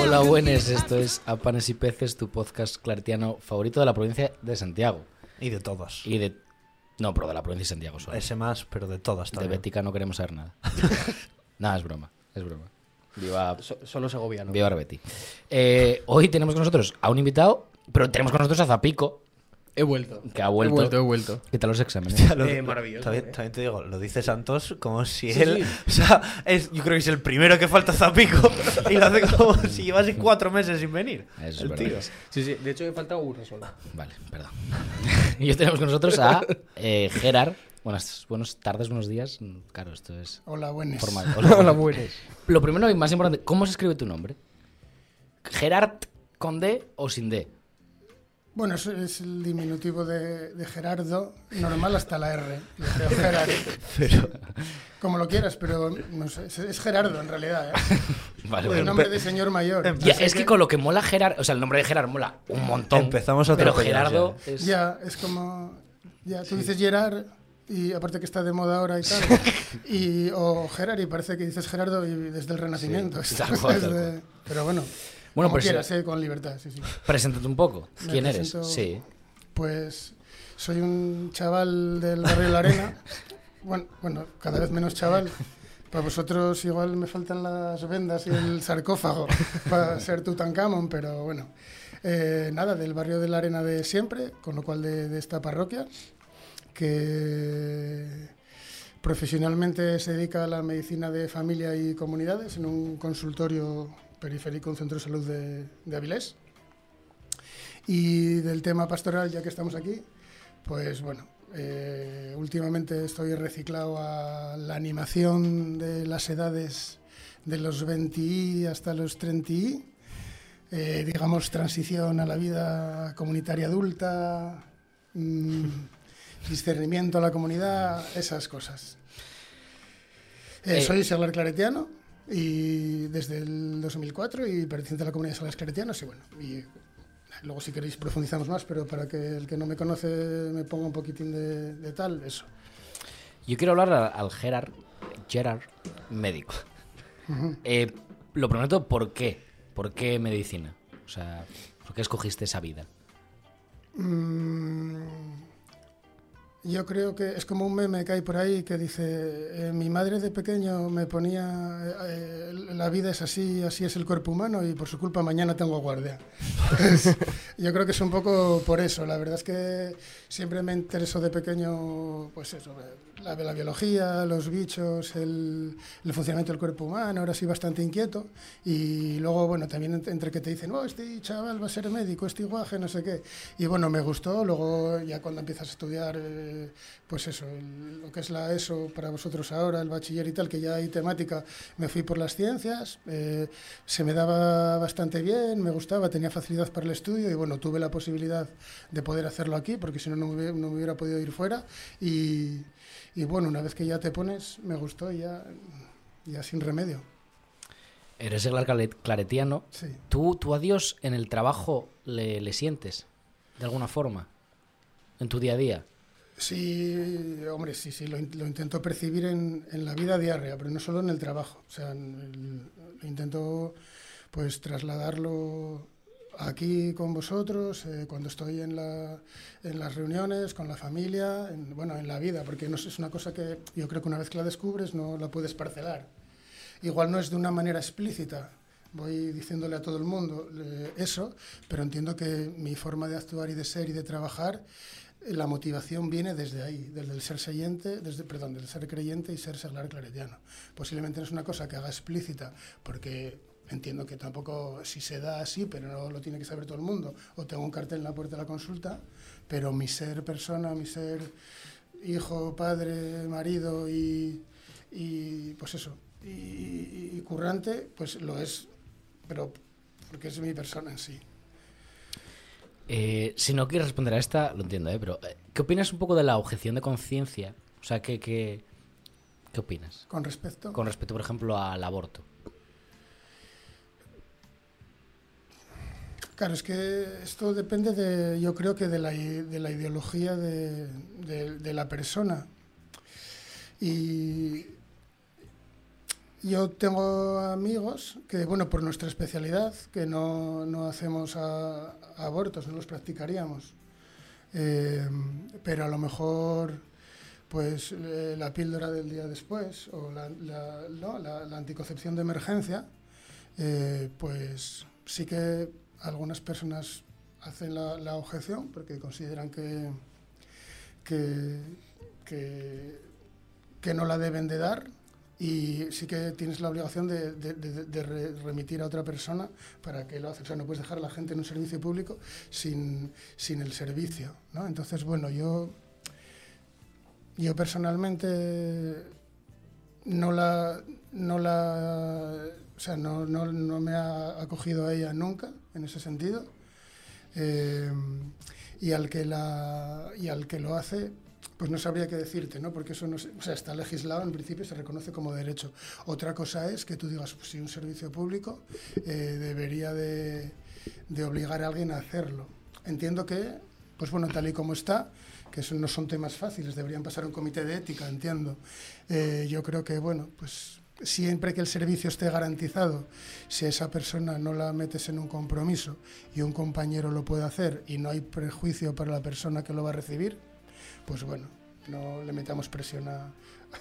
Hola, buenas. Esto es A Panes y Peces, tu podcast claretiano favorito de la provincia de Santiago. Y de todas. Y de. No, pero de la provincia de Santiago solo. Ese más, pero de todas De también. Bética no queremos saber nada. nada, es broma. Es broma. Viva, So- solo segoviano. viva Arbeti. Eh, hoy tenemos con nosotros a un invitado, pero tenemos con nosotros a Zapico, He vuelto. que ha vuelto. He vuelto, he vuelto. ¿Qué tal los exámenes? Lo- Eh, maravilloso, También, eh. también te digo, lo dice Santos como si Sí, él. sí. O sea, es, yo creo que es el primero que falta Zapico. y lo hace como si llevase cuatro meses sin venir. Eso es el tío. Sí, sí. De hecho, he faltado una sola. Vale, perdón. y hoy tenemos con nosotros a eh, Gerard. Buenas, buenas tardes, buenos días. Claro, esto es Hola, buenas. formal. Hola, buenas. Lo primero y más importante, ¿cómo se escribe tu nombre? ¿Gerard con D o sin D? Bueno, eso es el diminutivo de, de Gerardo, normal hasta la R. Yo creo Gerard, Pero. como lo quieras, pero no sé, es, es Gerardo en realidad. ¿eh? Vale, El nombre de señor mayor. Ya, es que con lo que mola Gerard, o sea, el nombre de Gerard mola un montón. Empezamos a Pero Gerardo ya. es. Ya, es como. Ya, tú dices Gerard, y aparte que está de moda ahora y tal. y, o Gerard, y parece que dices Gerardo y desde el Renacimiento. Sí, es pero bueno, Bueno, como pues, quieras, eh, con libertad. Sí, sí. Preséntate un poco. Me ¿Quién eres? presento- Sí. Pues soy un chaval del barrio de la Arena. Bueno, bueno, cada vez menos chaval. Para vosotros igual me faltan las vendas y el sarcófago para ser Tutankamón, pero bueno. Eh, nada, del barrio de la Arena de siempre, con lo cual de, de esta parroquia, que profesionalmente se dedica a la medicina de familia y comunidades en un consultorio periférico, un centro de salud de, de Avilés. Y del tema pastoral, ya que estamos aquí, pues bueno, eh, últimamente estoy reciclado a la animación de las edades de los 20 y hasta los 30 y, eh, digamos, transición a la vida comunitaria adulta, mm, discernimiento a la comunidad, esas cosas. Eh, Eh, soy seglar claretiano y desde el 2004 y perteneciente a la comunidad de seglares claretianos y bueno, y Luego, si queréis, profundizamos más, pero para que el que no me conoce me ponga un poquitín de, de tal, eso. Yo quiero hablar al, al Gerard, Gerard médico. Eh, lo prometo, ¿por qué? ¿Por qué medicina? O sea, ¿por qué escogiste esa vida? Mm, yo creo que es como un meme que hay por ahí que dice, eh, mi madre de pequeño me ponía, eh, eh, la vida es así, así es el cuerpo humano y por su culpa mañana tengo guardia. Entonces, yo creo que es un poco por eso. La verdad es que siempre me interesó de pequeño, pues eso, la, la biología, los bichos, el, el funcionamiento del cuerpo humano. Ahora sí bastante inquieto. Y luego, bueno, también ent- entre que te dicen, oh, este chaval va a ser médico, este iguaje, no sé qué. Y bueno, me gustó. Luego, ya cuando empiezas a estudiar, eh, pues eso, el- lo que es la ESO para vosotros ahora, el bachiller y tal, que ya hay temática, me fui por las ciencias. eh, se me daba bastante bien, me gustaba, tenía facilidad para el estudio y bueno, tuve la posibilidad de poder hacerlo aquí, porque si no, no me hubiera, no me hubiera podido ir fuera. Y, y bueno, una vez que ya te pones, me gustó y ya, ya sin remedio. Eres el claretiano. Sí. ¿Tú, ¿Tú a Dios en el trabajo le, le sientes? De alguna forma. En tu día a día. Sí, hombre, sí, sí, lo, lo intento percibir en, en la vida diaria, pero no solo en el trabajo. O sea, el- intento pues trasladarlo aquí con vosotros, eh, cuando estoy en, la, en las reuniones, con la familia, en, bueno, en la vida, porque no es una cosa que yo creo que una vez que la descubres no la puedes parcelar. Igual no es de una manera explícita, voy diciéndole a todo el mundo eh, eso, pero entiendo que mi forma de actuar y de ser y de trabajar, la motivación viene desde ahí, desde el ser creyente, desde, perdón, del ser creyente y ser seglar claretiano. Posiblemente no es una cosa que haga explícita, porque entiendo que tampoco si se da así, pero no lo tiene que saber todo el mundo, o tengo un cartel en la puerta de la consulta, pero mi ser persona, mi ser hijo, padre, marido y, y pues eso, y, currante, pues lo es, pero porque es mi persona en sí. Eh, si no quieres responder a esta, lo entiendo, ¿eh? Pero, eh, ¿qué opinas un poco de la objeción de conciencia? O sea, ¿qué, qué, qué opinas? Con respecto... Con respecto, por ejemplo, al aborto. Claro, es que esto depende de, yo creo que de la, de la ideología de, de- de la persona. Y yo tengo amigos que, bueno, por nuestra especialidad, que no, no hacemos abortos, no los practicaríamos. Eh, pero a lo mejor, pues eh, la píldora del día después o la, ¿no? la- anticoncepción de emergencia, eh, pues sí que algunas personas hacen la, objeción porque consideran que, que, que no la deben de dar y sí que tienes la obligación de, de- de- de re- remitir a otra persona para que lo haga. O sea, no puedes dejar a la gente en un servicio público sin, sin el servicio. ¿no? Entonces, bueno, yo, yo personalmente no la, no la, o sea, no, no, no me ha acogido a ella nunca en ese sentido. Eh, y al que la y al que lo hace pues no sabría qué decirte no porque eso no se- o sea, está legislado en principio se reconoce como derecho. Otra cosa es que tú digas pues, si un servicio público eh, debería de, de obligar a alguien a hacerlo. Entiendo que pues bueno tal y como está que eso no son temas fáciles deberían pasar a un comité de ética entiendo. Eh, yo creo que bueno pues siempre que el servicio esté garantizado, si a esa persona no la metes en un compromiso y un compañero lo puede hacer y no hay prejuicio para la persona que lo va a recibir, pues bueno, no le metamos presión a, a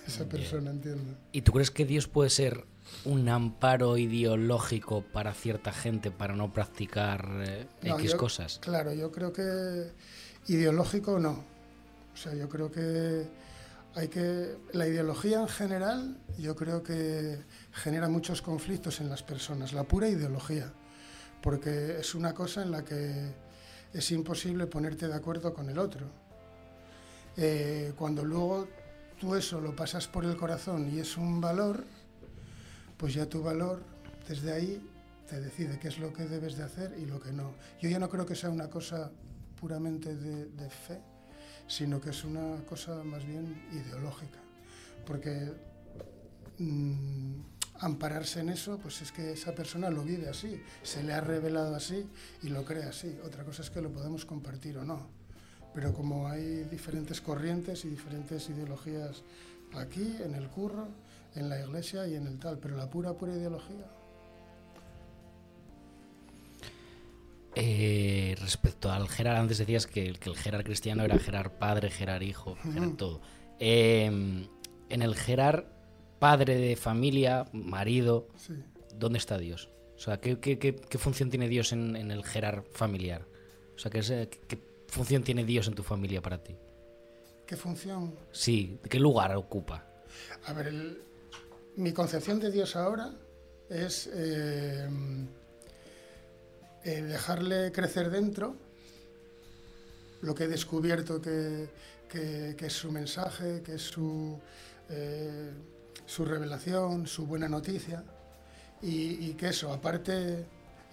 esa persona, entiendo. ¿Y tú crees que Dios puede ser un amparo ideológico para cierta gente para no practicar eh, No, X yo- cosas? Claro, yo creo que ideológico no. O sea, yo creo que hay que la ideología en general, yo creo que genera muchos conflictos en las personas, la pura ideología, porque es una cosa en la que es imposible ponerte de acuerdo con el otro. Eh, cuando luego tú eso lo pasas por el corazón y es un valor, pues ya tu valor desde ahí te decide qué es lo que debes de hacer y lo que no. Yo ya no creo que sea una cosa puramente de, fe, sino que es una cosa más bien ideológica, porque mm, ampararse en eso, pues es que esa persona lo vive así, se le ha revelado así y lo cree así. Otra cosa es que lo podemos compartir o no. Pero como hay diferentes corrientes y diferentes ideologías aquí, en el curro, en la iglesia y en el tal, pero la pura, pura ideología. Eh, respecto al Gerard, antes decías que, el- que el Gerard cristiano era Gerard padre, Gerard hijo, Gerard todo. Eh, en el Gerard padre de familia, marido, Sí. ¿dónde está Dios? O sea, ¿qué, qué- qué- qué función tiene Dios en, en el Gerard familiar? O sea, ¿qué, eh, qué función tiene Dios en tu familia para ti? ¿Qué función? Sí, ¿qué lugar ocupa? A ver, el- mi concepción de Dios ahora es eh, eh, dejarle crecer dentro lo que he descubierto que, que- que es su mensaje, que es su, eh, su revelación, su buena noticia, y, y que eso, aparte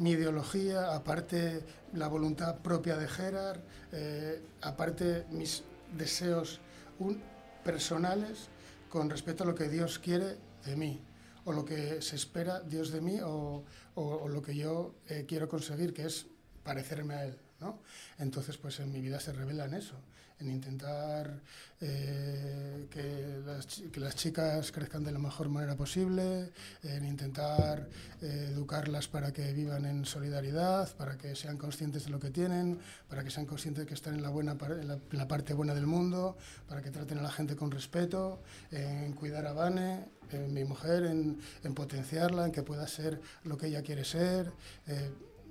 mi ideología, aparte la voluntad propia de Gerard, eh, aparte mis deseos un- personales con respecto a lo que Dios quiere de mí, o lo que se espera Dios de mí, o, o- o lo que yo eh, quiero conseguir, que es parecerme a Él. ¿no? Entonces, pues en mi vida se revela en eso, en intentar eh, que, las, que las chicas crezcan de la mejor manera posible, en intentar eh, educarlas para que vivan en solidaridad, para que sean conscientes de lo que tienen, para que sean conscientes de que están en la, buena, en la, en la parte buena del mundo, para que traten a la gente con respeto, en cuidar a Vane, en mi mujer, en, en potenciarla, en que pueda ser lo que ella quiere ser. eh,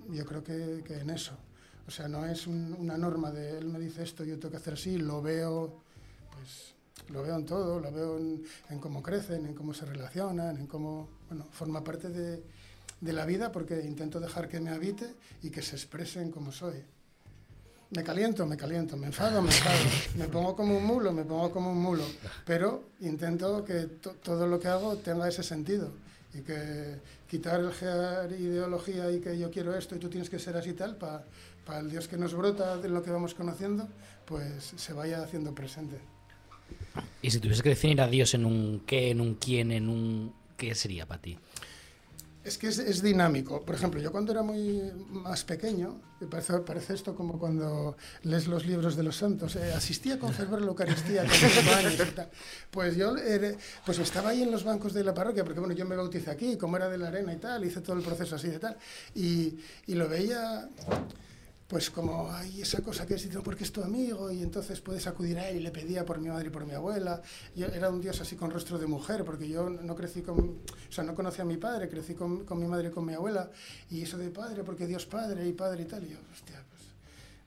yo creo que, que en eso. O sea, no es un- una norma de él me dice esto, yo tengo que hacer así, lo veo, pues lo veo en todo, lo veo en, cómo crecen, en cómo se relacionan, en cómo, bueno, forma parte de, de la vida porque intento dejar que me habite y que se expresen como soy. Me caliento, me caliento, me enfado, me enfado, me pongo como un mulo, me pongo como un mulo, pero intento que to- todo lo que hago tenga ese sentido y que quitar el gear ideología y que yo quiero esto y tú tienes que ser así tal, para el Dios que nos brota de lo que vamos conociendo, pues se vaya haciendo presente. Y si tuviese que definir a Dios en un qué, en un quién, en un... ¿Qué sería para ti? Es que es, es dinámico. Por ejemplo, yo cuando era muy más pequeño, parece, parece esto como cuando lees los libros de los santos, eh, asistía a la Eucaristía con años y tal. Pues yo pues estaba ahí en los bancos de la parroquia, porque bueno, yo me bauticé aquí, como era de la arena y tal, hice todo el proceso así de tal, y, y lo veía pues como hay esa cosa que es "No, porque es tu amigo y entonces puedes acudir a él y le pedía por mi madre y por mi abuela. Era un dios así con rostro de mujer porque yo no crecí con, o sea, no conocí a mi padre, crecí con, con mi madre y con mi abuela y eso de padre porque Dios padre y padre y tal. Y yo, hostia, pues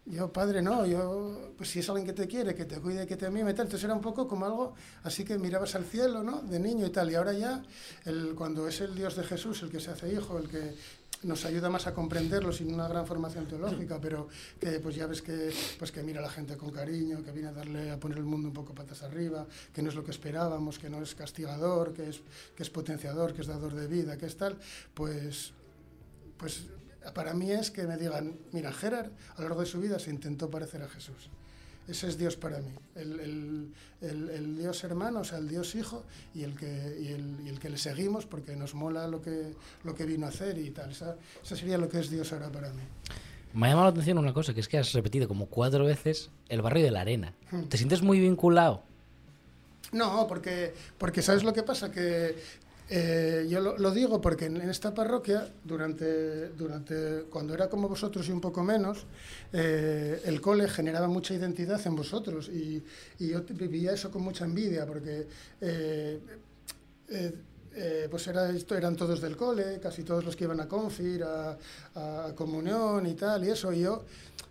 yo padre no, yo pues si es alguien que te quiere, que te cuide, que te mime y tal. Entonces era un poco como algo así que mirabas al cielo, ¿no? De niño y tal. Y ahora ya el, cuando es el Dios de Jesús el que se hace hijo, el que nos ayuda más a comprenderlo sin una gran formación teológica, pero que pues ya ves que pues que mira a la gente con cariño, que viene a darle a poner el mundo un poco patas arriba, que no es lo que esperábamos, que no es castigador, que es que es potenciador, que es dador de vida, que es tal, pues pues para mí es que me digan, mira, Gerard a lo largo de su vida se intentó parecer a Jesús. Ese es Dios para mí, el, el- el- el Dios hermano, o sea, el Dios hijo y el que, y el, y el que le seguimos porque nos mola lo que, lo que vino a hacer y tal. Esa, esa sería lo que es Dios ahora para mí. Me ha llamado la atención una cosa, que es que has repetido como cuatro veces el barrio de la arena. ¿Te sientes muy vinculado? No, porque, porque ¿sabes lo que pasa? Que eh, yo lo, digo porque en, esta parroquia, durante, durante cuando era como vosotros y un poco menos, eh, el cole generaba mucha identidad en vosotros y, yo vivía eso con mucha envidia porque eh, pues era, eran todos del cole, casi todos los que iban a Confir, a, a comunión y tal, y eso, y yo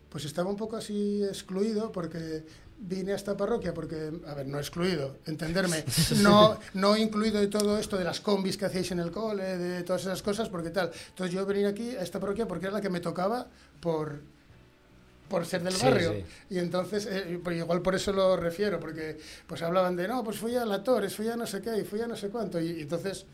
pues estaba un poco así excluido porque vine a esta parroquia porque, a ver, no excluido, entenderme, no, no incluido de todo esto de las combis que hacíais en el cole, de todas esas cosas, porque tal. Entonces yo venía aquí a esta parroquia porque era la que me tocaba por, por ser del Sí, barrio. sí. Y entonces, eh, pues igual por eso lo refiero, porque pues hablaban de, no, pues fui a la Torres, fui a no sé qué, y fui a no sé cuánto, y, y entonces,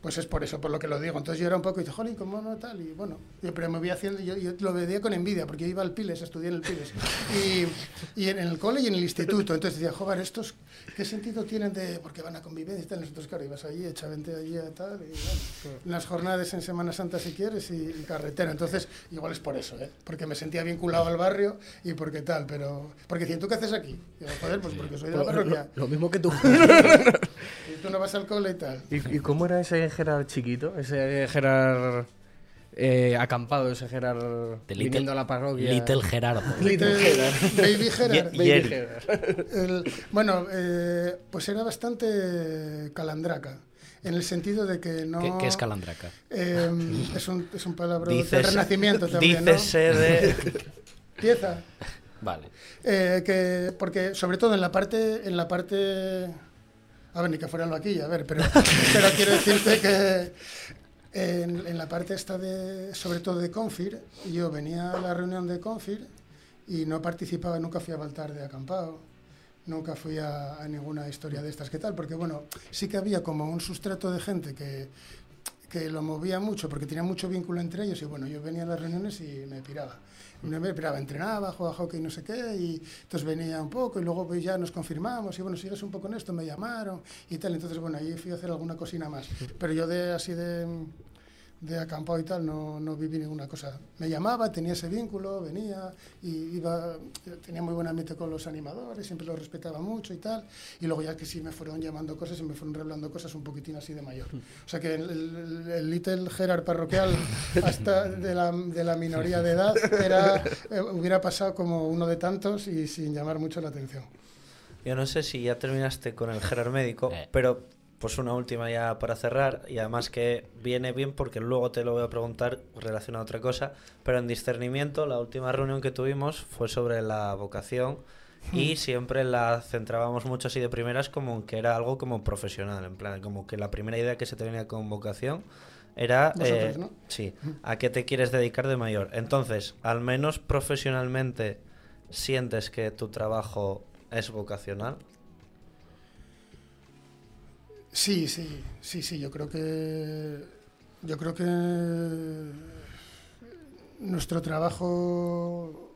pues es por eso, por lo que lo digo. Entonces yo era un poco, y dije, jolín, ¿cómo no tal? Y bueno, yo- pero me voy haciendo, yo, yo lo veía con envidia, porque yo iba al Piles, estudié en el Piles, y, y en, el cole y en el instituto. Entonces decía, joder, ¿estos qué sentido tienen de, porque van a convivencia y tal? Nosotros, claro, ibas allí, echavente allí a tal, y bueno, unas jornadas en Semana Santa si quieres, y, y carretera. Entonces, igual es por eso, ¿eh? Porque me sentía vinculado al barrio y porque tal, pero, porque decían, ¿tú qué haces aquí? Y yo, joder, pues porque soy de la parroquia. Lo mismo que tú. Y tú no vas al cole y tal. ¿Y, y cómo era ese Gerard chiquito? Ese Gerard eh, acampado, ese Gerard De viniendo a la parroquia. Little Gerardo. Little Gerard. Baby Gerard. Baby. Gerard. El- bueno, eh, pues era bastante calandraca, en el sentido de que no... ¿Qué, qué es calandraca? Eh, es, un, es un palabra del renacimiento también, dícese de... ¿no? Pieza. Vale. Eh, que, porque sobre todo en la parte... En la parte a ver, ni que fuera en aquí, a ver, pero, quiero decirte que en, la parte esta de, sobre todo de Confir, yo venía a la reunión de Confir y no participaba, nunca fui a Baltar de acampado, nunca fui a ninguna historia de estas, ¿qué tal? Porque bueno, sí que había como un sustrato de gente que, que lo movía mucho porque tenía mucho vínculo entre ellos y bueno, yo venía a las reuniones y me piraba. Me piraba, entrenaba, jugaba hockey, no sé qué, y entonces venía un poco y luego pues, ya nos confirmamos y bueno, sigues un poco en esto, me llamaron y tal, entonces bueno, ahí fui a hacer alguna cosina más. Pero yo de así de, de acampado y tal no, no viví ninguna cosa. Me llamaba, tenía ese vínculo, venía y iba, tenía muy buen ambiente con los animadores, siempre los respetaba mucho y tal. Y luego ya que sí me fueron llamando cosas y me fueron revelando cosas un poquitín así de mayor. O sea que el, el- el Little Gerard parroquial hasta de la, de la minoría de edad era, eh, hubiera pasado como uno de tantos y sin llamar mucho la atención. Yo no sé si ya terminaste con el Gerard médico, Eh. pero pues una última ya para cerrar y además que viene bien porque luego te lo voy a preguntar relacionado a otra cosa, pero en discernimiento la última reunión que tuvimos fue sobre la vocación y siempre la centrábamos mucho así de primeras como que era algo como profesional, en plan como que la primera idea que se te venía con vocación era Vosotros, eh, ¿no? sí, a qué te quieres dedicar de mayor. Entonces, al menos profesionalmente sientes que tu trabajo es vocacional. Sí, sí, sí, sí, yo creo que yo creo que nuestro trabajo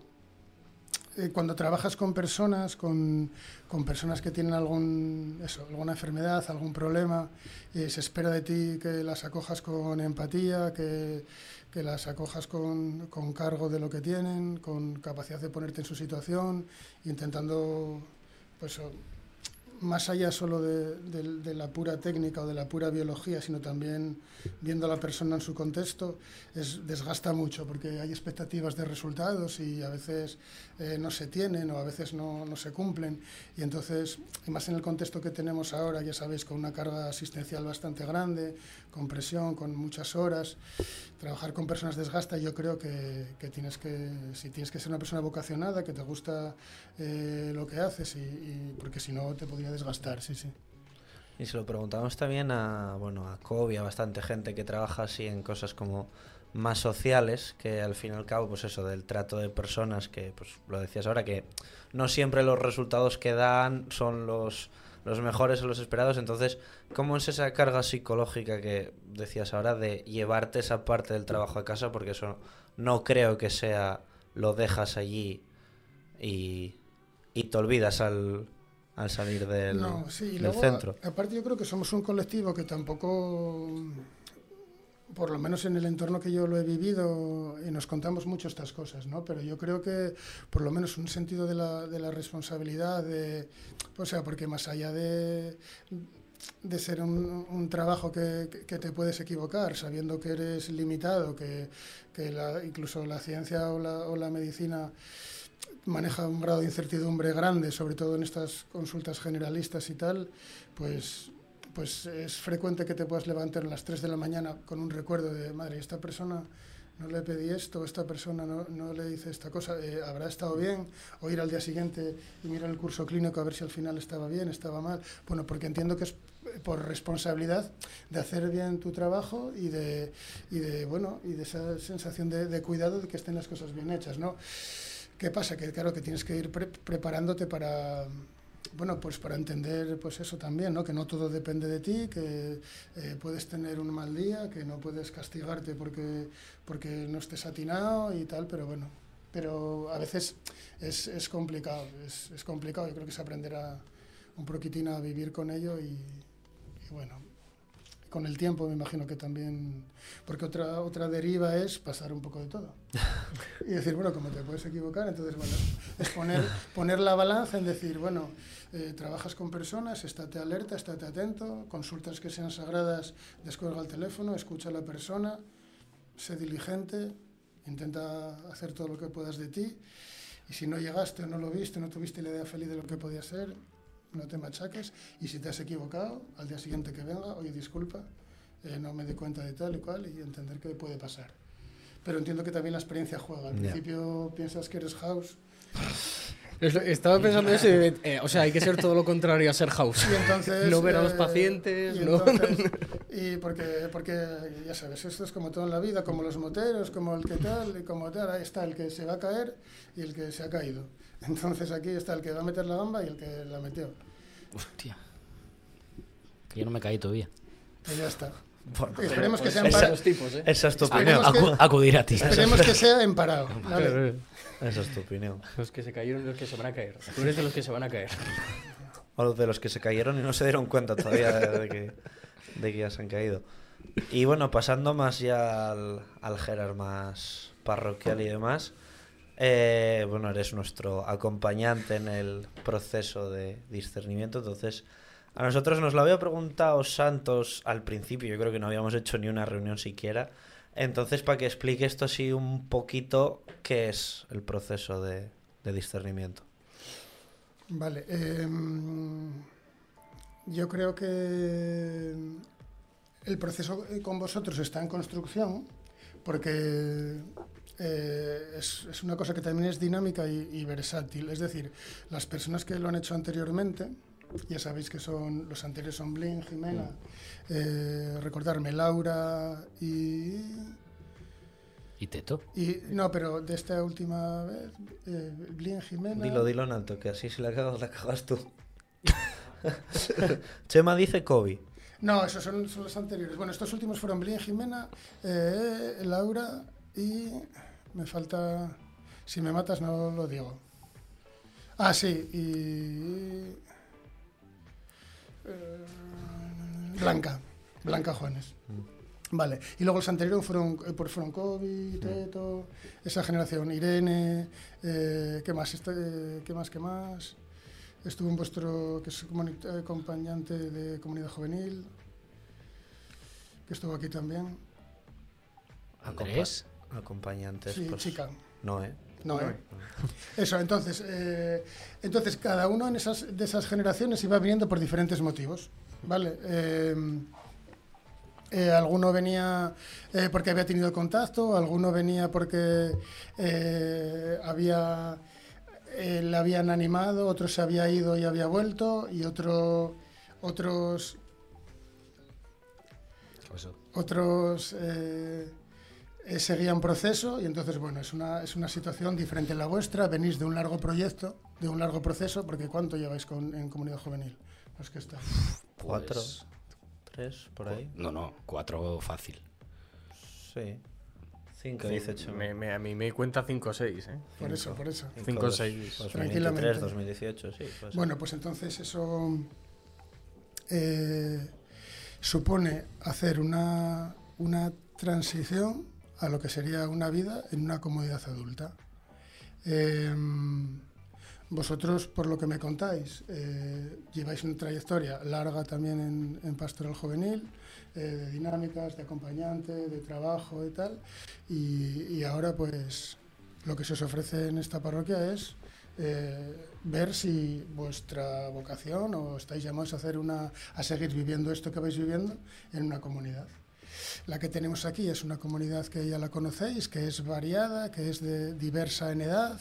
eh, cuando trabajas con personas, con, con personas que tienen algún, eso, alguna enfermedad, algún problema, eh, se espera de ti que las acojas con empatía, que, que las acojas con, con cargo de lo que tienen, con capacidad de ponerte en su situación, intentando pues, más allá solo de, de- de la pura técnica o de la pura biología, sino también viendo a la persona en su contexto, es, desgasta mucho porque hay expectativas de resultados y a veces eh, no se tienen o a veces no, no se cumplen. Y entonces, y más en el contexto que tenemos ahora, ya sabéis, con una carga asistencial bastante grande, con presión, con muchas horas, trabajar con personas desgasta. Yo creo que, que tienes que, si tienes que ser una persona vocacionada, que te gusta eh, lo que haces, y, y- porque si no te podría desgastar, sí, sí. Y se lo preguntamos también a, bueno, a Kobe, a bastante gente que trabaja así en cosas como más sociales, que al fin y al cabo, pues eso, del trato de personas, que pues lo decías ahora, que no siempre los resultados que dan son los, los mejores o los esperados. Entonces, ¿cómo es esa carga psicológica que decías ahora de llevarte esa parte del trabajo a casa? Porque eso no creo que sea lo dejas allí y, y te olvidas al, al salir del, No, sí, y del luego, centro. a- aparte yo creo que somos un colectivo que tampoco, por lo menos en el entorno que yo lo he vivido, y nos contamos mucho estas cosas, ¿no? Pero yo creo que por lo menos un sentido de la, de la responsabilidad, de, o sea, porque más allá de, de ser un, un trabajo que, que- que te puedes equivocar, sabiendo que eres limitado, que, que la- incluso la ciencia o la, o la medicina maneja un grado de incertidumbre grande, sobre todo en estas consultas generalistas y tal, pues, pues es frecuente que te puedas levantar a las 3 de la mañana con un recuerdo de, madre, esta persona no le pedí esto, esta persona no, no le hice esta cosa, eh, habrá estado bien, o ir al día siguiente y mirar el curso clínico a ver si al final estaba bien, estaba mal. Bueno, porque entiendo que es por responsabilidad de hacer bien tu trabajo y de, y de bueno, y de esa sensación de, de cuidado de que estén las cosas bien hechas, ¿no? ¿Qué pasa? Que claro, que tienes que ir pre- preparándote para, bueno, pues para entender pues eso también, ¿no? Que no todo depende de ti, que eh, puedes tener un mal día, que no puedes castigarte porque, porque no estés atinado y tal, pero bueno, pero a veces es, es complicado, es, es complicado, yo creo que se aprenderá un poquitín a vivir con ello y bueno, con el tiempo me imagino que también, porque otra, otra deriva es pasar un poco de todo. Y decir, bueno, como te puedes equivocar, entonces, bueno, es poner, poner la balanza en decir, bueno, eh, trabajas con personas, estate alerta, estate atento, consultas que sean sagradas, descuelga el teléfono, escucha a la persona, sé diligente, intenta hacer todo lo que puedas de ti, y si no llegaste o no lo viste, no tuviste la idea feliz de lo que podía ser, no te machaques, y si te has equivocado, al día siguiente que venga, oye, disculpa, eh, no me di cuenta de tal y cual, y entender que puede pasar. Pero entiendo que también la experiencia juega. Al principio piensas que eres house Estaba pensando eso, y, eh, o sea, hay que ser todo lo contrario a ser house. y entonces... No ver a los eh, pacientes, y no- entonces- y porque, porque, ya sabes, esto es como todo en la vida, como los moteros, como el que tal, y como tal, ahí está el que se va a caer y el que se ha caído. Entonces aquí está el que va a meter la gamba y el que la metió. Hostia. Que yo no me caí todavía. Y ya está. Bueno, Y esperemos que sea en esa- tipos, ¿eh? Esa es tu opinión. Acu- acudir a ti. Esperemos que sea en parado. Esa es tu opinión. Los que se cayeron y los que se van a caer. Tú eres de los que se van a caer. O de los que se cayeron y no se dieron cuenta todavía de que, de que ya se han caído. Y bueno, pasando más ya al, al Gerard más parroquial y demás. Eh, bueno, eres nuestro acompañante en el proceso de discernimiento. Entonces, a nosotros nos lo había preguntado Santos al principio. Yo creo que no habíamos hecho ni una reunión siquiera. Entonces, para que explique esto así un poquito, ¿qué es el proceso de, discernimiento? Vale. em, yo creo que el proceso con vosotros está en construcción porque eh, es, es una cosa que también es dinámica y, y versátil. Es decir, las personas que lo han hecho anteriormente, ya sabéis que son los anteriores son Blin, Jimena, eh, recordarme Laura y ¿Y Teto? y no, pero de esta última vez, eh, Blin, Jimena. Dilo, dilo en alto, que así si la cagas, la cagas tú. Chema dice Kobe. No, esos son, son los anteriores. Bueno, estos últimos fueron Blin, Jimena, eh, Laura y me falta. Si me matas, no lo digo. Ah, sí, y. eh, Blanca, Blanca Juanes. Vale, y luego los anteriores fueron, eh, pues fueron Kobe, Teto, esa generación, Irene, eh, ¿qué más? Este, ¿Qué más? ¿Qué más? Estuvo en vuestro, que es acompañante de comunidad juvenil, que estuvo aquí también. Andrés. Acompa- acompañantes. Sí, pues, chica. No, ¿eh? No, ¿eh? Eso, entonces, eh, entonces cada uno en esas, de esas generaciones iba viniendo por diferentes motivos, ¿vale? Eh, eh, alguno venía eh, porque había tenido contacto, alguno venía porque eh, había eh, le habían animado, otro se había ido y había vuelto, y otro, otros otros eh, eh, seguían proceso y entonces bueno es una, es una situación diferente a la vuestra venís de un largo proyecto de un largo proceso porque cuánto lleváis con, en comunidad juvenil los que está Cuatro, Pues, tres, por ahí. No, no, cuatro fácil. Sí. Cinco, dice Chema. Me- me- a mí me cuenta 5 o 6, ¿eh? por eso por eso Cinco, dos- seis. 2023, Tranquilamente. 2018, sí. pues. bueno pues entonces eso eh, supone hacer una, una transición a lo que sería una vida en una comunidad adulta Em, vosotros, por lo que me contáis, eh, lleváis una trayectoria larga también en, pastoral juvenil, eh, de dinámicas, de acompañante, de trabajo y tal, y, y ahora pues lo que se os ofrece en esta parroquia es eh, ver si vuestra vocación o estáis llamados a hacer una a seguir viviendo esto que vais viviendo en una comunidad. La que tenemos aquí es una comunidad que ya la conocéis, que es variada, que es de diversa en edad,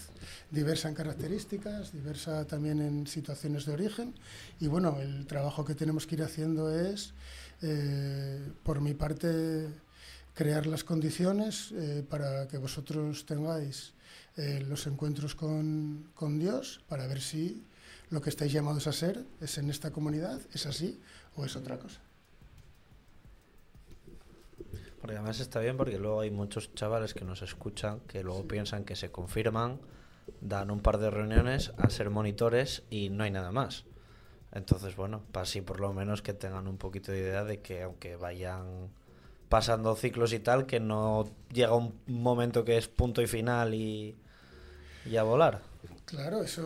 diversa en características, diversa también en situaciones de origen. Y bueno, el trabajo que tenemos que ir haciendo es, eh, por mi parte, crear las condiciones eh, para que vosotros tengáis eh, los encuentros con, con Dios, para ver si lo que estáis llamados a ser es en esta comunidad, es así o es otra cosa. Porque además está bien porque luego hay muchos chavales que nos escuchan que luego piensan que se confirman, dan un par de reuniones a ser monitores y no hay nada más. Entonces, bueno, para así por lo menos que tengan un poquito de idea de que aunque vayan pasando ciclos y tal, que no llega un momento que es punto y final y, y a volar. Claro, eso,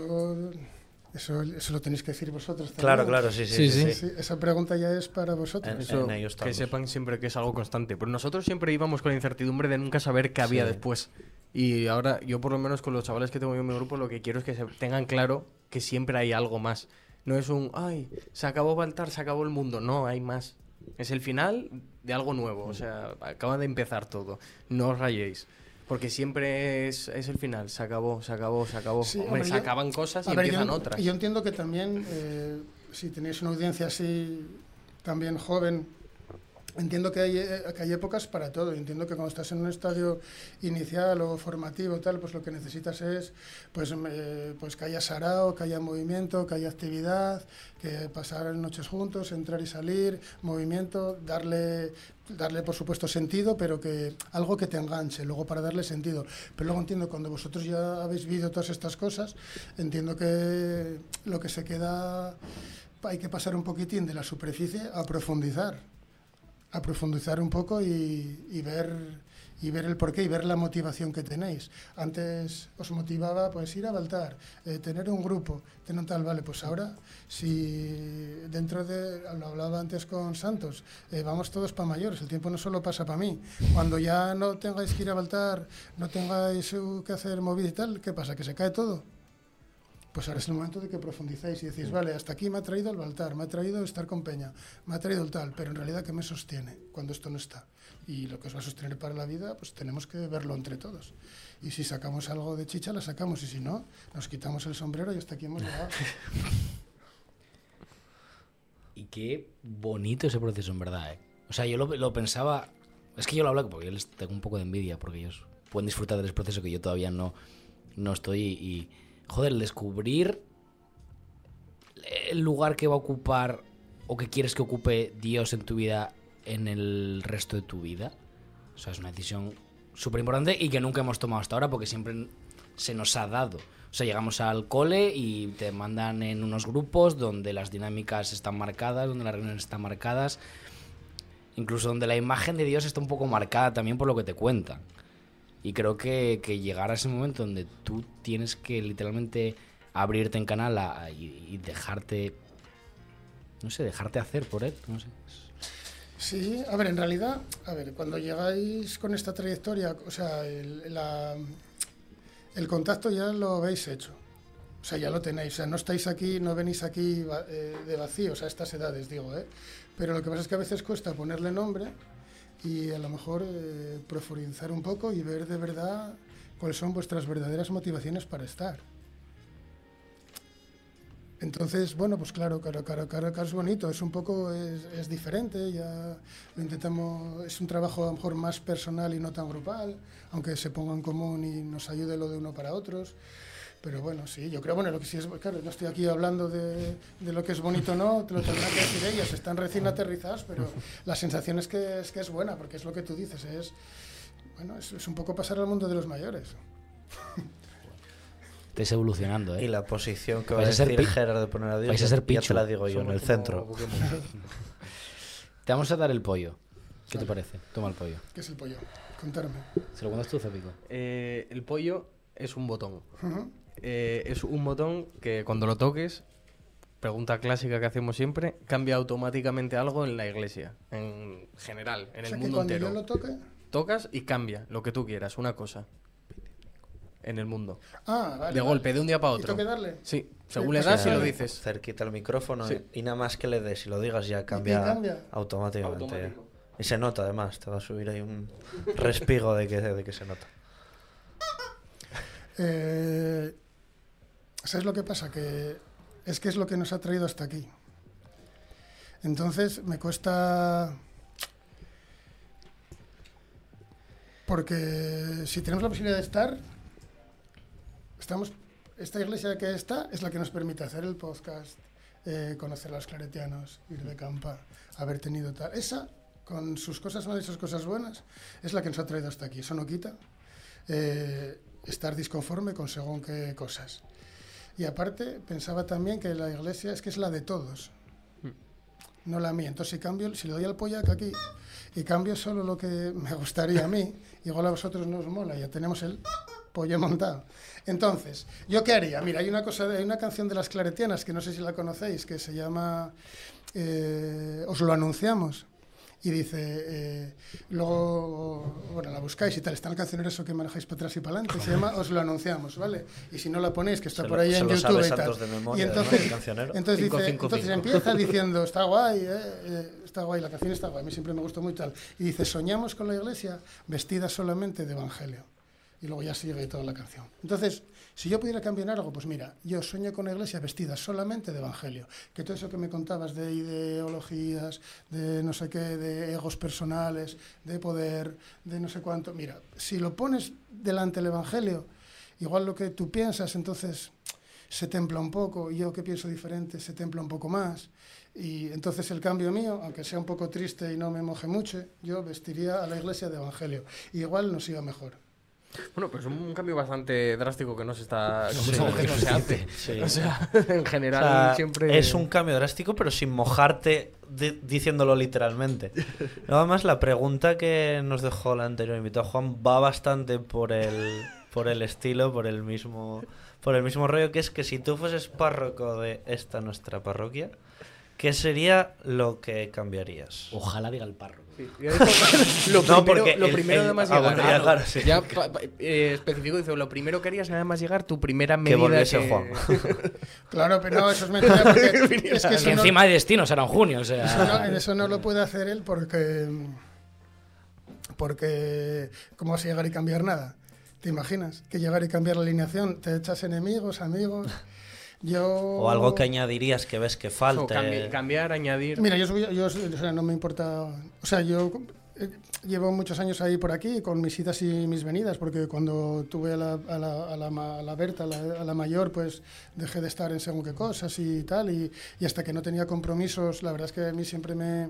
eso, eso lo tenéis que decir vosotros. también. Claro, claro, sí, Sí, sí. sí, sí. sí. Sí, esa pregunta ya es para vosotros. En- Eso, ello que sepan siempre que es algo constante. Pero nosotros siempre íbamos con la incertidumbre de nunca saber qué había Sí. después. Y ahora, yo por lo menos con los chavales que tengo yo en mi grupo, lo que quiero es que se tengan claro que siempre hay algo más. No es un, ay, se acabó Baltar, se acabó el mundo. No, hay más. Es el final de algo nuevo. O sea, acaba de empezar todo. No os rayéis. Porque siempre es, es el final. Se acabó, se acabó, se acabó. Sí, Hombre, se yo- acaban cosas y ver, empiezan yo, otras. yo entiendo que también, eh, si tenéis una audiencia así, también joven, entiendo que hay, eh, que hay épocas para todo. Entiendo que cuando estás en un estadio inicial o formativo, tal, pues lo que necesitas es pues, pues que haya sarao, que haya movimiento, que haya actividad, que pasar noches juntos, entrar y salir, movimiento, darle darle por supuesto sentido, pero que algo que te enganche, luego para darle sentido. Pero luego entiendo cuando vosotros ya habéis vivido todas estas cosas, entiendo que lo que se queda hay que pasar un poquitín de la superficie a profundizar, a profundizar un poco y, ver y ver el porqué y ver la motivación que tenéis. Antes os motivaba pues ir a Baltar, eh, tener un grupo, tener tal, vale, pues ahora si dentro de, lo hablaba antes con Santos, eh, vamos todos para mayores, el tiempo no solo pasa para mí. Cuando ya no tengáis que ir a Baltar, no tengáis que hacer movida y tal, ¿qué pasa? ¿Que se cae todo? Pues ahora es el momento de que profundizáis y decís, vale, hasta aquí me ha traído el Baltar, me ha traído estar con Peña, me ha traído el tal, pero en realidad, ¿qué me sostiene cuando esto no está? Y lo que os va a sostener para la vida, pues tenemos que verlo entre todos. Y si sacamos algo de chicha, la sacamos, y si no, nos quitamos el sombrero y hasta aquí hemos llegado. Y qué bonito ese proceso, en verdad, ¿eh? O sea, yo lo, lo pensaba... Es que yo lo hablo porque yo les tengo un poco de envidia, porque ellos pueden disfrutar del proceso que yo todavía no, no estoy. Y, joder, el descubrir el lugar que va a ocupar o que quieres que ocupe Dios en tu vida en el resto de tu vida. O sea, es una decisión súper importante y que nunca hemos tomado hasta ahora porque siempre se nos ha dado. O sea, llegamos al cole y te mandan en unos grupos donde las dinámicas están marcadas, donde las reuniones están marcadas, incluso donde la imagen de Dios está un poco marcada también por lo que te cuentan. Y creo que, llegar a ese momento donde tú tienes que literalmente abrirte en canal a- y, dejarte, no sé, dejarte hacer por él, no sé. Sí, a ver, en realidad, a ver, cuando llegáis con esta trayectoria, o sea, el, el contacto ya lo habéis hecho. O sea, ya lo tenéis. O sea, no estáis aquí, no venís aquí eh, de vacíos a estas edades, digo, ¿eh? Pero lo que pasa es que a veces cuesta ponerle nombre y a lo mejor eh, profundizar un poco y ver de verdad cuáles son vuestras verdaderas motivaciones para estar. Entonces, bueno, pues claro, claro, claro, claro, claro, es bonito, es un poco, es, es diferente, ya lo intentamos, es un trabajo a lo mejor más personal y no tan grupal, aunque se ponga en común y nos ayude lo de uno para otros. Pero bueno, sí, yo creo, bueno, lo que sí es, claro, no estoy aquí hablando de, de lo que es bonito o no, te lo tendrán que decir ellos, están recién aterrizados, pero la sensación es que es, que es buena, porque es lo que tú dices, es, bueno, es, es un poco pasar al mundo de los mayores. Estáis evolucionando, Y ¿eh? la posición que va Vais a a ser decir pi- Gerard de poner a Dios, vais a ser ya te pichu. la digo yo, en Somos el como centro. Te vamos a dar el pollo. ¿Qué te parece? Toma el pollo. ¿Qué es el pollo? Contarme. ¿Se lo cuentas tú, Zapico? Eh, el pollo es un botón. Ujú. Eh, es un botón que cuando lo toques, pregunta clásica que hacemos siempre, cambia automáticamente algo en la iglesia, en general, en o sea el que mundo cuando entero. yo lo toque... Tocas y cambia lo que tú quieras, una cosa. En el mundo. Ah, vale. de vale. golpe, de un día para ¿Y otro. tengo que darle? Sí, según Sí, le das y lo dices. Cerquita el micrófono Sí. y, y nada más que le des y lo digas ya cambia, cambia? automáticamente. Automático. Y se nota además, te va a subir ahí un respigo de que, de que se nota. Eh, ¿Sabes lo que pasa? Que es que es lo que nos ha traído hasta aquí. Entonces me cuesta... Porque si tenemos la posibilidad de estar, estamos, esta iglesia que está es la que nos permite hacer el podcast, eh, conocer a los claretianos, ir de campa, haber tenido tal. Esa, con sus cosas malas y sus cosas buenas, es la que nos ha traído hasta aquí. Eso no quita eh, estar disconforme con según qué cosas. Y aparte, pensaba también que la iglesia es que es la de todos, no la mía. Entonces, si cambio, si le doy al pollac aquí y cambio solo lo que me gustaría a mí, igual a vosotros no os mola, ya tenemos el pollo montado. Entonces, ¿yo qué haría? Mira, hay una, cosa, hay una canción de las claretianas que no sé si la conocéis, que se llama eh, Os lo anunciamos. Y dice, eh, luego, bueno, la buscáis y tal, está el cancionero eso que manejáis para atrás y para adelante, se llama Os lo anunciamos, ¿vale? Y si no la ponéis, que está Se por ahí en YouTube y tal. De memoria, y entonces, cancionero. entonces, Cinco, dice, cinco, entonces cinco. empieza diciendo, está guay, eh, eh, está guay, la canción está guay, a mí siempre me gustó mucho tal. Y dice, soñamos con la iglesia vestida solamente de evangelio. Y luego ya sigue toda la canción. Entonces, si yo pudiera cambiar algo, pues mira, yo sueño con la iglesia vestida solamente de evangelio. Que todo eso que me contabas de ideologías, de no sé qué, de egos personales, de poder, de no sé cuánto, mira, si lo pones delante del evangelio, igual lo que tú piensas, entonces se templa un poco, y yo que pienso diferente, se templa un poco más. Y entonces el cambio mío, aunque sea un poco triste y no me moje mucho, yo vestiría a la iglesia de evangelio. Y igual nos iba mejor. Bueno, pues es un cambio bastante drástico que no se está. Sí, que no se hace. Sí. O sea, en O general sea, siempre. Es un cambio drástico, pero sin mojarte di- diciéndolo literalmente. Nada más la pregunta que nos dejó el anterior invitado Juan va bastante por el, por el estilo, por el mismo por el mismo rollo, que es que si tú fueses párroco de esta nuestra parroquia, ¿qué sería lo que cambiarías? Ojalá diga el párroco. Sí, lo No, primero, porque lo primero el- además ah, llegar. bueno, ya, claro, sí. Ya pa- pa- eh, especificó, dice, lo primero que harías nada más llegar, tu primera Que medida volviese que- Juan. Claro, pero no, eso es mentira, porque es que Y eso no, encima de destino será en junio, o sea. eso no- eso no lo puede hacer él porque, porque ¿cómo vas a llegar y cambiar nada? ¿Te imaginas? Que llegar y cambiar la alineación, te echas enemigos, amigos. Yo... O algo que añadirías que ves que cambi- cambiar, añadir. Mira, yo, soy- yo, soy- o sea, no me importa. O sea, yo llevo muchos años ahí por aquí, con mis idas y mis venidas, porque cuando tuve a la, a la, a la, a la Berta, a la, mayor, pues dejé de estar en según qué cosas y tal, y, y hasta que no tenía compromisos, la verdad es que a mí siempre me,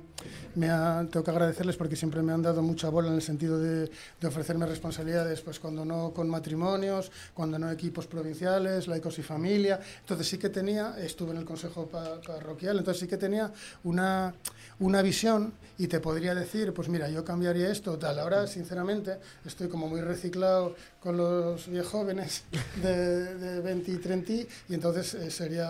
me ha- tengo que agradecerles porque siempre me han dado mucha bola en el sentido de, de ofrecerme responsabilidades, pues cuando no con matrimonios, cuando no equipos provinciales, laicos y familia, entonces sí que tenía, estuve en el consejo pa- parroquial, entonces sí que tenía una, una visión y te podría decir, pues mira, yo cambiaría esto, tal. Ahora, sinceramente, estoy como muy reciclado con los viejos jóvenes de, de 20 y 30 y entonces eh, sería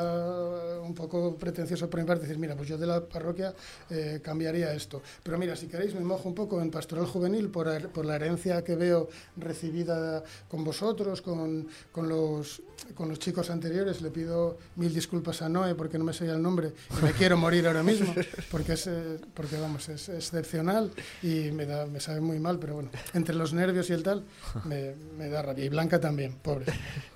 un poco pretencioso por mi parte decir, mira, pues yo de la parroquia eh, cambiaría esto. Pero mira, si queréis, me mojo un poco en pastoral juvenil por, por la herencia que veo recibida con vosotros, con, con, los, con los chicos anteriores. Le pido mil disculpas a Noé porque no me sé el nombre y me quiero morir ahora mismo porque es, eh, porque vamos, es excepcional y me, da, me sabe muy mal, pero bueno, entre los nervios y el tal, me, da rabia. Y Blanca también, pobre.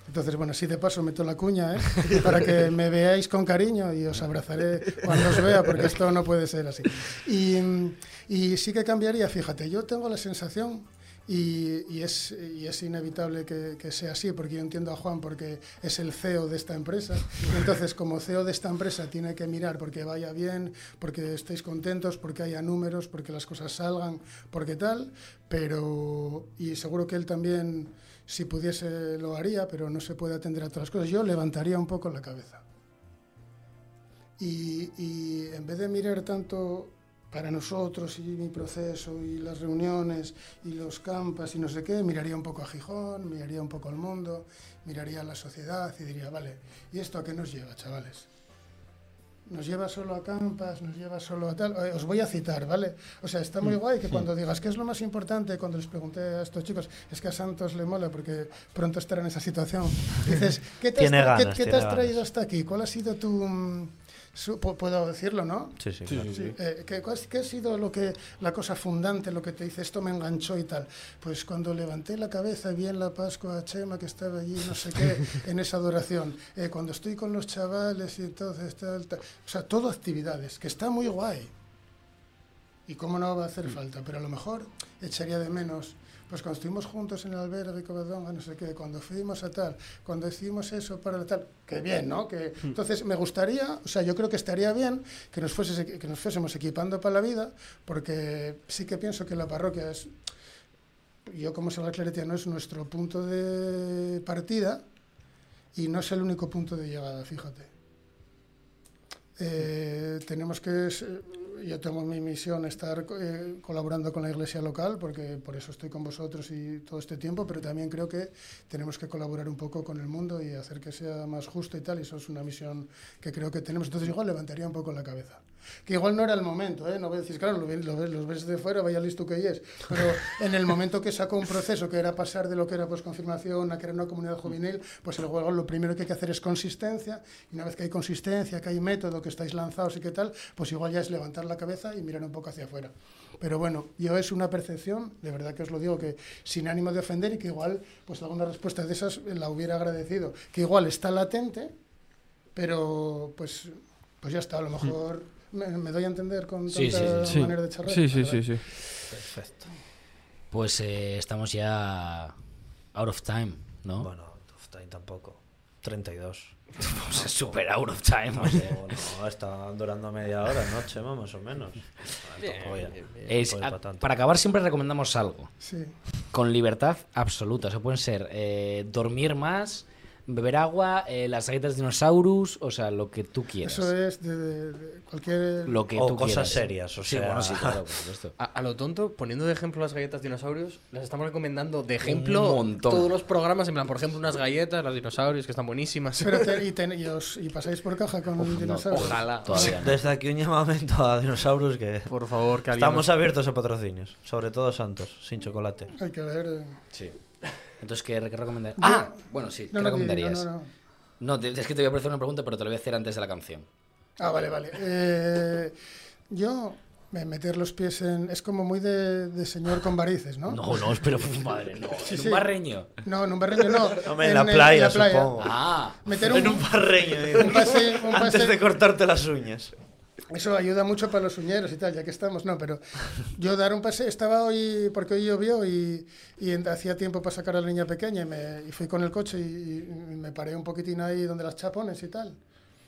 Entonces, bueno, sí de paso meto la cuña, ¿eh? Para que me veáis con cariño y os abrazaré cuando os vea, porque esto no puede ser así. Y sí que cambiaría, fíjate, yo tengo la sensación y, y es, y es inevitable que, que sea así, porque yo entiendo a Juan porque es el CEO de esta empresa. Entonces, como CEO de esta empresa, tiene que mirar porque vaya bien, porque estéis contentos, porque haya números, porque las cosas salgan, porque tal. Pero, y seguro que él también, si pudiese, lo haría, pero no se puede atender a las cosas. Yo levantaría un poco la cabeza. Y, y en vez de mirar tanto para nosotros y mi proceso y las reuniones y los campas y no sé qué, miraría un poco a Gijón, miraría un poco al mundo, miraría a la sociedad y diría, vale, ¿y esto a qué nos lleva, chavales? ¿Nos lleva solo a campas? ¿Nos lleva solo a tal? Os voy a citar, ¿vale? O sea, está muy guay que cuando digas qué es lo más importante, cuando les pregunté a estos chicos, es que a Santos le mola porque pronto estará en esa situación. Dices, ¿qué te, has, tra- qué- ganas, qué te has traído ganas. hasta aquí? ¿Cuál ha sido tu... mm, su- pu- puedo decirlo, ¿no? Sí, sí, claro. Sí, eh, ¿qué, cuál- qué ha sido lo que, la cosa fundante, lo que te dice esto me enganchó y tal? Pues cuando levanté la cabeza y vi en la Pascua a Chema que estaba allí, no sé qué, en esa adoración. Eh, cuando estoy con los chavales y entonces tal, tal. O sea, todo actividades, que está muy guay. Y cómo no va a hacer falta, pero a lo mejor echaría de menos. Pues cuando estuvimos juntos en el albergue Covadonga, no sé qué, cuando fuimos a tal, cuando hicimos eso para tal, que bien, ¿no? Que, entonces me gustaría, o sea, yo creo que estaría bien que nos, fuese, que nos fuésemos equipando para la vida, porque sí que pienso que la parroquia es, yo como la claretiano, es nuestro punto de partida y no es el único punto de llegada, fíjate. Eh, tenemos que, yo tengo mi misión estar eh, colaborando con la iglesia local, porque por eso estoy con vosotros y todo este tiempo, pero también creo que tenemos que colaborar un poco con el mundo y hacer que sea más justo y tal, y eso es una misión que creo que tenemos. Entonces igual levantaría un poco la cabeza. Que igual no era el momento, ¿eh? No voy a decir, claro, lo, lo los ves de fuera, vaya listo que es. Pero en el momento que sacó un proceso que era pasar de lo que era pues confirmación a crear una comunidad juvenil, pues luego lo primero que hay que hacer es consistencia. Y una vez que hay consistencia, que hay método, que estáis lanzados y qué tal, pues igual ya es levantar la cabeza y mirar un poco hacia afuera. Pero bueno, yo es una percepción, de verdad que os lo digo, que sin ánimo de ofender y que igual, pues alguna respuesta de esas la hubiera agradecido. Que igual está latente, pero pues, pues ya está, a lo mejor me, me doy a entender con Sí, tanta sí, Sí, manera de charlar. sí, sí, sí, sí. Perfecto. Pues eh, estamos ya out of time, ¿no? Bueno, of time tampoco. 32. O sea, super out of time. o sea. No, no, está durando media hora, ¿no, Chema? Más o menos. Es- a- pa' tanto. para acabar siempre recomendamos algo. Sí. Con libertad absoluta. O sea, pueden ser eh, dormir más, beber agua, eh, las galletas de dinosaurus, o sea, lo que tú quieras. Eso es de, de- de cualquier... Lo que O tú cosas quieras. serias, o Sí, sea- bueno, sí, claro, por supuesto. A, a lo tonto, poniendo de ejemplo las galletas dinosaurios, las estamos recomendando de ejemplo todos los programas, en plan, por ejemplo, unas galletas, las dinosaurios, que están buenísimas. Pero te- y, ten- y os- y pasáis por caja con No, dinosaurios. ojalá. Todavía no. Desde aquí un llamamiento a Dinosaurus que Por favor, que estamos abiertos a patrocinios. Sobre todo Santos, sin chocolate. Hay que ver... eh. Sí. Entonces, ¿qué, qué recomendar? Ah, bueno, sí. ¿Qué No, no, recomendarías? no, no. No, es que te voy a hacer una pregunta, pero te la voy a hacer antes de la canción. Ah, vale, vale. Eh, yo, me- meter los pies en... Es como muy de, de señor con varices, ¿no? No, no, espera, madre, no. Sí, ¿En sí. un barreño? No, en un barreño no. Hombre, en, En la playa, en la playa. supongo. Ah, Meter un, En un barreño, digo. un pase... Un Antes de cortarte las uñas. Eso ayuda mucho para los uñeros y tal, ya que estamos, no, pero yo dar un paseo, estaba hoy, porque hoy llovió y, y hacía tiempo para sacar a la niña pequeña y, me, fui con el coche y me paré un poquitín ahí donde las chapones y tal.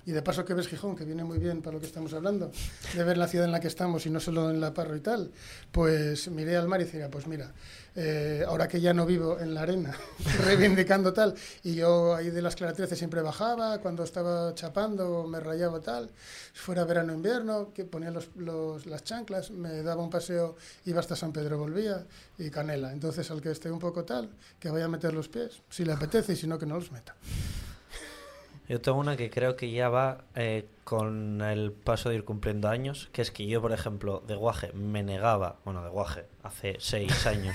Y de paso que ves Gijón, que viene muy bien para lo que estamos hablando, de ver la ciudad en la que estamos y no solo en la Parro y tal, pues miré al mar y decía, pues mira, eh, ahora que ya no vivo en la arena, reivindicando tal, y yo ahí de las Clara 13 siempre bajaba, cuando estaba chapando me rayaba tal, fuera verano invierno, que ponía los- las chanclas, me daba un paseo, iba hasta San Pedro, volvía, y Canela. Entonces al que esté un poco tal, que vaya a meter los pies, si le apetece, y si no, que no los meta. Yo tengo una que creo que ya va eh, con el paso de ir cumpliendo años, que es que yo, por ejemplo, de guaje me negaba, bueno, de guaje, hace seis años,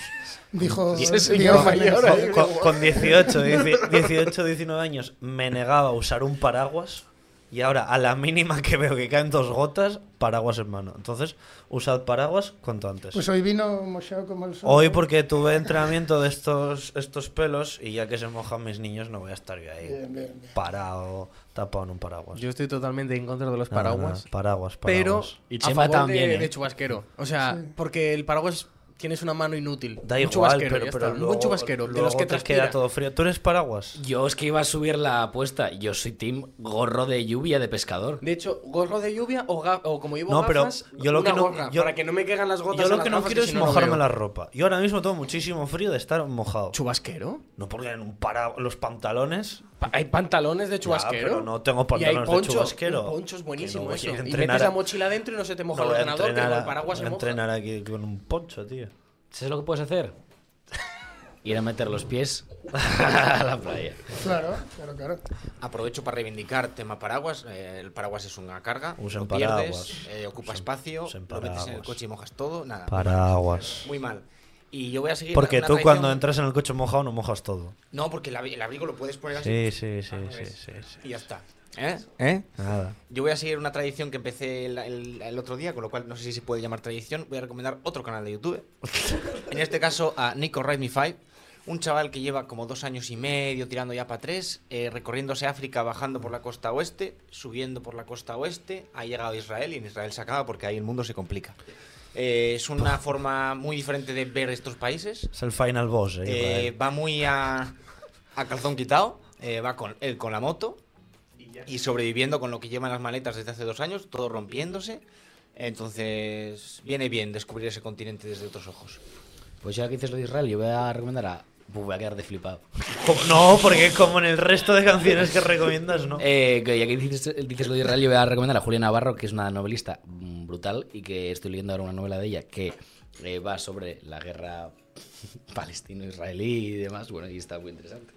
Dijo, señor mayor ahí. con, con 18, 18, 19 años, me negaba a usar un paraguas y ahora a la mínima que veo que caen dos gotas, paraguas en mano. Entonces, usad paraguas cuanto antes. Pues hoy vino mochado como el sol. Hoy porque tuve entrenamiento de estos, estos pelos y ya que se mojan mis niños no voy a estar yo ahí Bien, bien, bien. parado, tapado en un paraguas. Yo estoy totalmente en contra de los paraguas. nada, paraguas, Pero paraguas. Y a favor también, de, ¿eh? de chubasquero. O sea, Sí. porque el paraguas tienes una mano inútil. Da igual, chubasquero, pero, pero luego, chubasquero. De los que te queda todo frío. ¿Tú eres paraguas? Yo es que iba a subir la apuesta. Yo soy team gorro de lluvia de pescador. De hecho, gorro de lluvia o, o como llevo No, pero gafas, yo lo una que no- gorra, yo- para que no me caigan las gotas Yo lo que no quiero es si no, no mojarme la ropa. Yo ahora mismo tengo muchísimo frío de estar mojado. ¿Chubasquero? No porque en un para los pantalones. Hay pantalones de chubasquero. pero no tengo Y hay pantalones de ponchos, chubasquero. Un poncho es buenísimo no eso. Y entrenar metes a- la mochila dentro y no se te moja No el ordenador, a, el paraguas voy a se moja. entrenar aquí con un poncho, tío. ¿Sabes lo que puedes hacer? Ir a meter los pies a la playa. Claro, claro, claro. Aprovecho para reivindicar tema paraguas. Eh, el paraguas es una carga. Usen lo paraguas. pierdes, eh, ocupa espacio, usen lo metes en el paraguas. coche y mojas todo. Nada. Paraguas. Muy mal. Y yo voy a seguir. Porque una tú tradición- cuando entras en el coche mojado no mojas todo. No, porque el, abri- el abrigo lo puedes poner así. Sí, sí, sí, Ah, sí, ¿ves? sí, sí. Y ya está. ¿Eh? ¿Eh? Nada. Yo voy a seguir una tradición que empecé el, el- el otro día, con lo cual no sé si se puede llamar tradición. Voy a recomendar otro canal de YouTube. en este caso a Nico Ride Me Five, un chaval que lleva como dos años y medio tirando ya para tres, eh, recorriéndose África, bajando por la costa oeste, subiendo por la costa oeste, ha llegado a Israel y en Israel se acaba porque ahí el mundo se complica. Eh, es una forma muy diferente de ver estos países. Es el final boss, eh. Eh, Israel. va muy a, a calzón quitado, eh, va con él con la moto y sobreviviendo con lo que llevan las maletas desde hace dos años, todo rompiéndose. Entonces, viene bien descubrir ese continente desde otros ojos. Pues ya que dices lo de Israel, yo voy a recomendar a. Uf, voy a quedar de flipado. No, porque como en el resto de canciones que recomiendas, ¿no? Eh, que ya que dices, dices lo de Israel, yo voy a recomendar a Julia Navarro, que es una novelista mm, brutal y que estoy leyendo ahora una novela de ella que eh, va sobre la guerra palestino-israelí y demás. Bueno, y está muy interesante.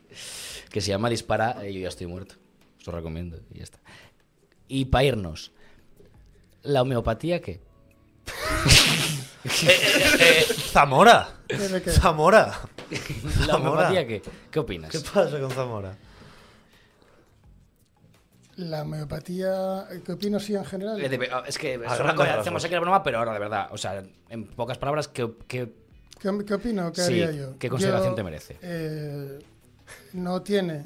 Que se llama Dispara, eh, yo ya estoy muerto. Os lo recomiendo y ya está. Y para irnos, ¿la homeopatía qué? Eh, eh, eh, Zamora. Zamora. ¿La Zamora. homeopatía qué? ¿Qué opinas? ¿Qué pasa con Zamora? La homeopatía, ¿qué opino sí en general? Es que A es una cosa, hacemos aquí la broma, pero ahora de verdad, o sea, en pocas palabras, ¿qué, qué, ¿Qué, qué opino? ¿Qué Sí, haría yo? ¿qué consideración Yo, te merece? eh, no tiene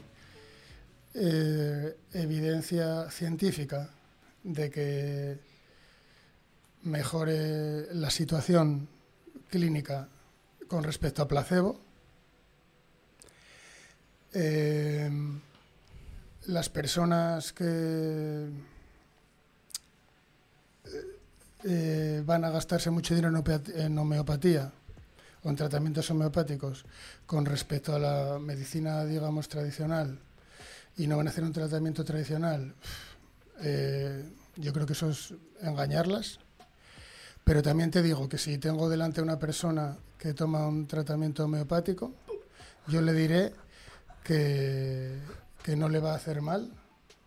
eh, evidencia científica de que mejore la situación clínica con respecto a placebo. Eh, las personas que eh, van a gastarse mucho dinero en homeopat- en homeopatía o en tratamientos homeopáticos con respecto a la medicina, digamos, tradicional y no van a hacer un tratamiento tradicional, eh, yo creo que eso es engañarlas. Pero también te digo que si tengo delante una persona que toma un tratamiento homeopático, yo le diré que, que no le va a hacer mal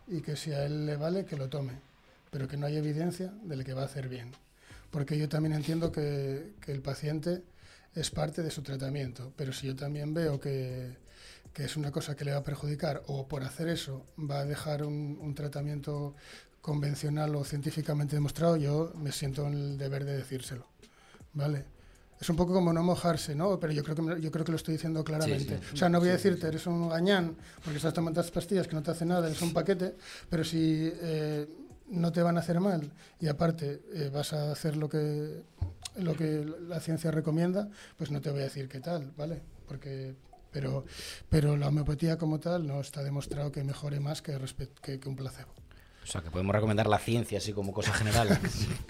y que si a él le vale, que lo tome, pero que no hay evidencia de que va a hacer bien. Porque yo también entiendo que, que el paciente es parte de su tratamiento, pero si yo también veo que, que es una cosa que le va a perjudicar o por hacer eso va a dejar un, un tratamiento convencional o científicamente demostrado, yo me siento en el deber de decírselo. ¿Vale? Es un poco como no mojarse, ¿no? Pero yo creo que, me- yo creo que lo estoy diciendo claramente. O sea, no voy a decirte, eres un gañán porque estás tomando estas pastillas que no te hacen nada, eres un paquete, pero si eh, no te van a hacer mal y aparte eh, vas a hacer lo que, lo que la ciencia recomienda, pues no te voy a decir qué tal, ¿vale? Porque, pero, pero la homeopatía como tal no está demostrado que mejore más que, que, que un placebo. O sea, que podemos recomendar la ciencia así como cosa general.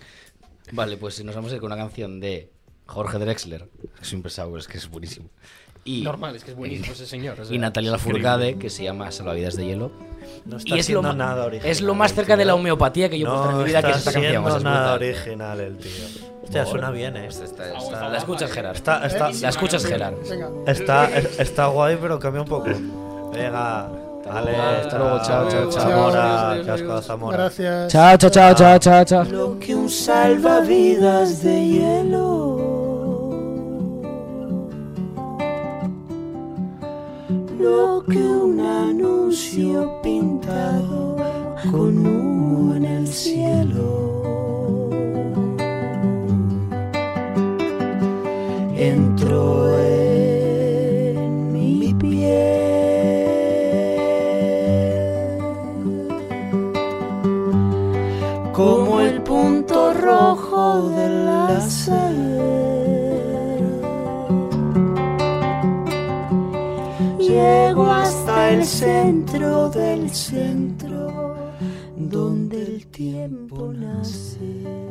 vale, pues nos vamos a ir con una canción de Jorge Drexler. Siempre sabe, es que es buenísimo. Y, Normal, es que es buenísimo y- ese señor. o sea, y Natalia. Lafourcade, que se llama Salvavidas de Hielo. No está y es lo, nada original. es lo más cerca de la homeopatía que yo he puesto en mi vida, que es está esta canción. a nada original el tío. Hostia, suena bien, eh. Esta- esta- esta- la escuchas, Gerard. Está, está, La escuchas, Gerard. Venga. está, está guay, pero cambia un poco. Venga, dale. Hasta luego, chao, chao, chao. Zamora. Gracias. Chao, chao, chao, chao, chao, chao. lo que un salvavidas de hielo. Que un anuncio pintado con humo en el cielo. Entró en mi piel como el punto rojo del láser. Llego hasta el centro del centro donde el tiempo nace.